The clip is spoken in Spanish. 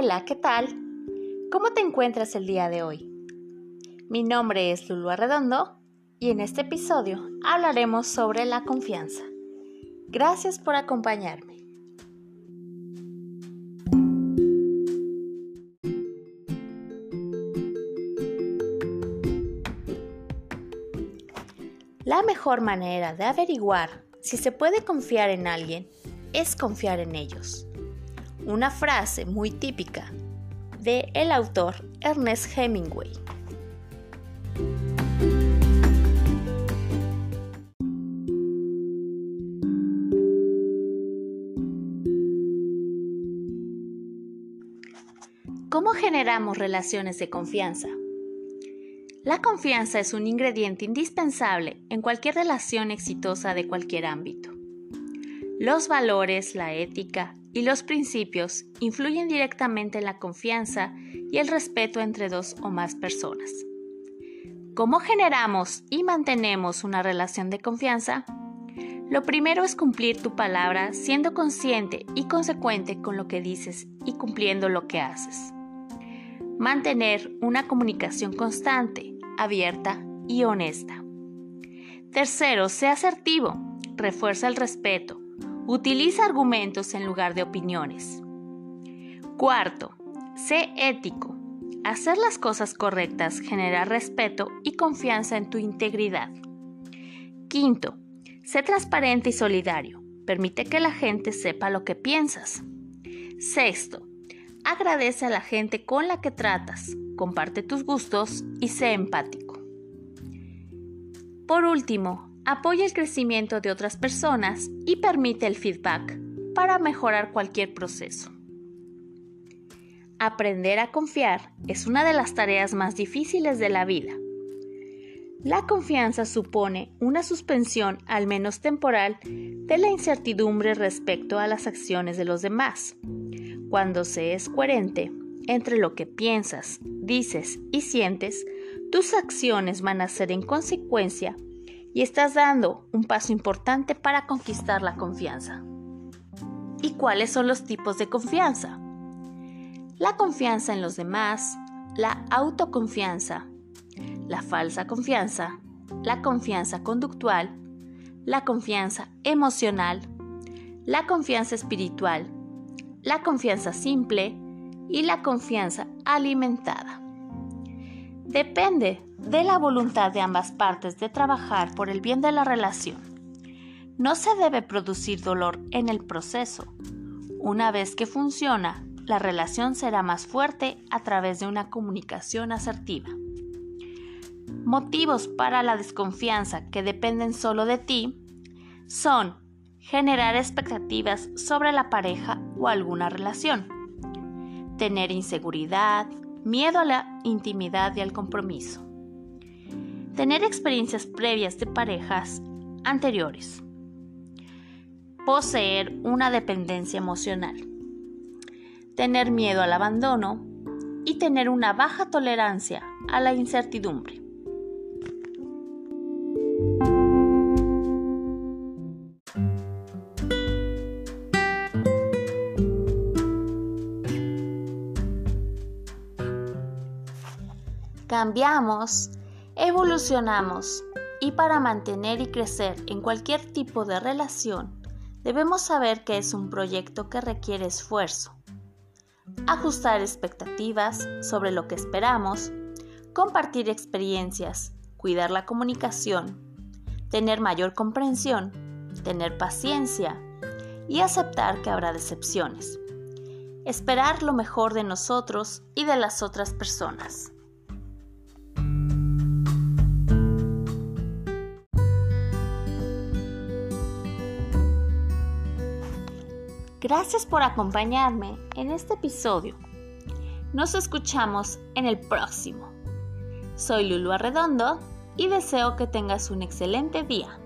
Hola, ¿qué tal? ¿Cómo te encuentras el día de hoy? Mi nombre es Lulu Arredondo y en este episodio hablaremos sobre la confianza. Gracias por acompañarme. La mejor manera de averiguar si se puede confiar en alguien es confiar en ellos una frase muy típica de el autor Ernest Hemingway. ¿Cómo generamos relaciones de confianza? La confianza es un ingrediente indispensable en cualquier relación exitosa de cualquier ámbito. Los valores, la ética y los principios influyen directamente en la confianza y el respeto entre dos o más personas. ¿Cómo generamos y mantenemos una relación de confianza? Lo primero es cumplir tu palabra siendo consciente y consecuente con lo que dices y cumpliendo lo que haces. Mantener una comunicación constante, abierta y honesta. Tercero, sea asertivo, refuerza el respeto, Utiliza argumentos en lugar de opiniones. Cuarto, sé ético. Hacer las cosas correctas genera respeto y confianza en tu integridad. Quinto, sé transparente y solidario. Permite que la gente sepa lo que piensas. Sexto, agradece a la gente con la que tratas, comparte tus gustos y sé empático. Por último, apoya el crecimiento de otras personas y permite el feedback para mejorar cualquier proceso. Aprender a confiar es una de las tareas más difíciles de la vida. La confianza supone una suspensión, al menos temporal, de la incertidumbre respecto a las acciones de los demás. Cuando se es coherente entre lo que piensas, dices y sientes, tus acciones van a ser en consecuencia y estás dando un paso importante para conquistar la confianza. ¿Y cuáles son los tipos de confianza? La confianza en los demás, la autoconfianza, la falsa confianza, la confianza conductual, la confianza emocional, la confianza espiritual, la confianza simple y la confianza alimentada. Depende de la voluntad de ambas partes de trabajar por el bien de la relación. No se debe producir dolor en el proceso. Una vez que funciona, la relación será más fuerte a través de una comunicación asertiva. Motivos para la desconfianza que dependen solo de ti son generar expectativas sobre la pareja o alguna relación, tener inseguridad, miedo a la intimidad y al compromiso. Tener experiencias previas de parejas anteriores. Poseer una dependencia emocional. Tener miedo al abandono y tener una baja tolerancia a la incertidumbre. cambiamos, evolucionamos y para mantener y crecer en cualquier tipo de relación debemos saber que es un proyecto que requiere esfuerzo. Ajustar expectativas sobre lo que esperamos, compartir experiencias, cuidar la comunicación, tener mayor comprensión, tener paciencia y aceptar que habrá decepciones. Esperar lo mejor de nosotros y de las otras personas. Gracias por acompañarme en este episodio. Nos escuchamos en el próximo. Soy Lulu Arredondo y deseo que tengas un excelente día.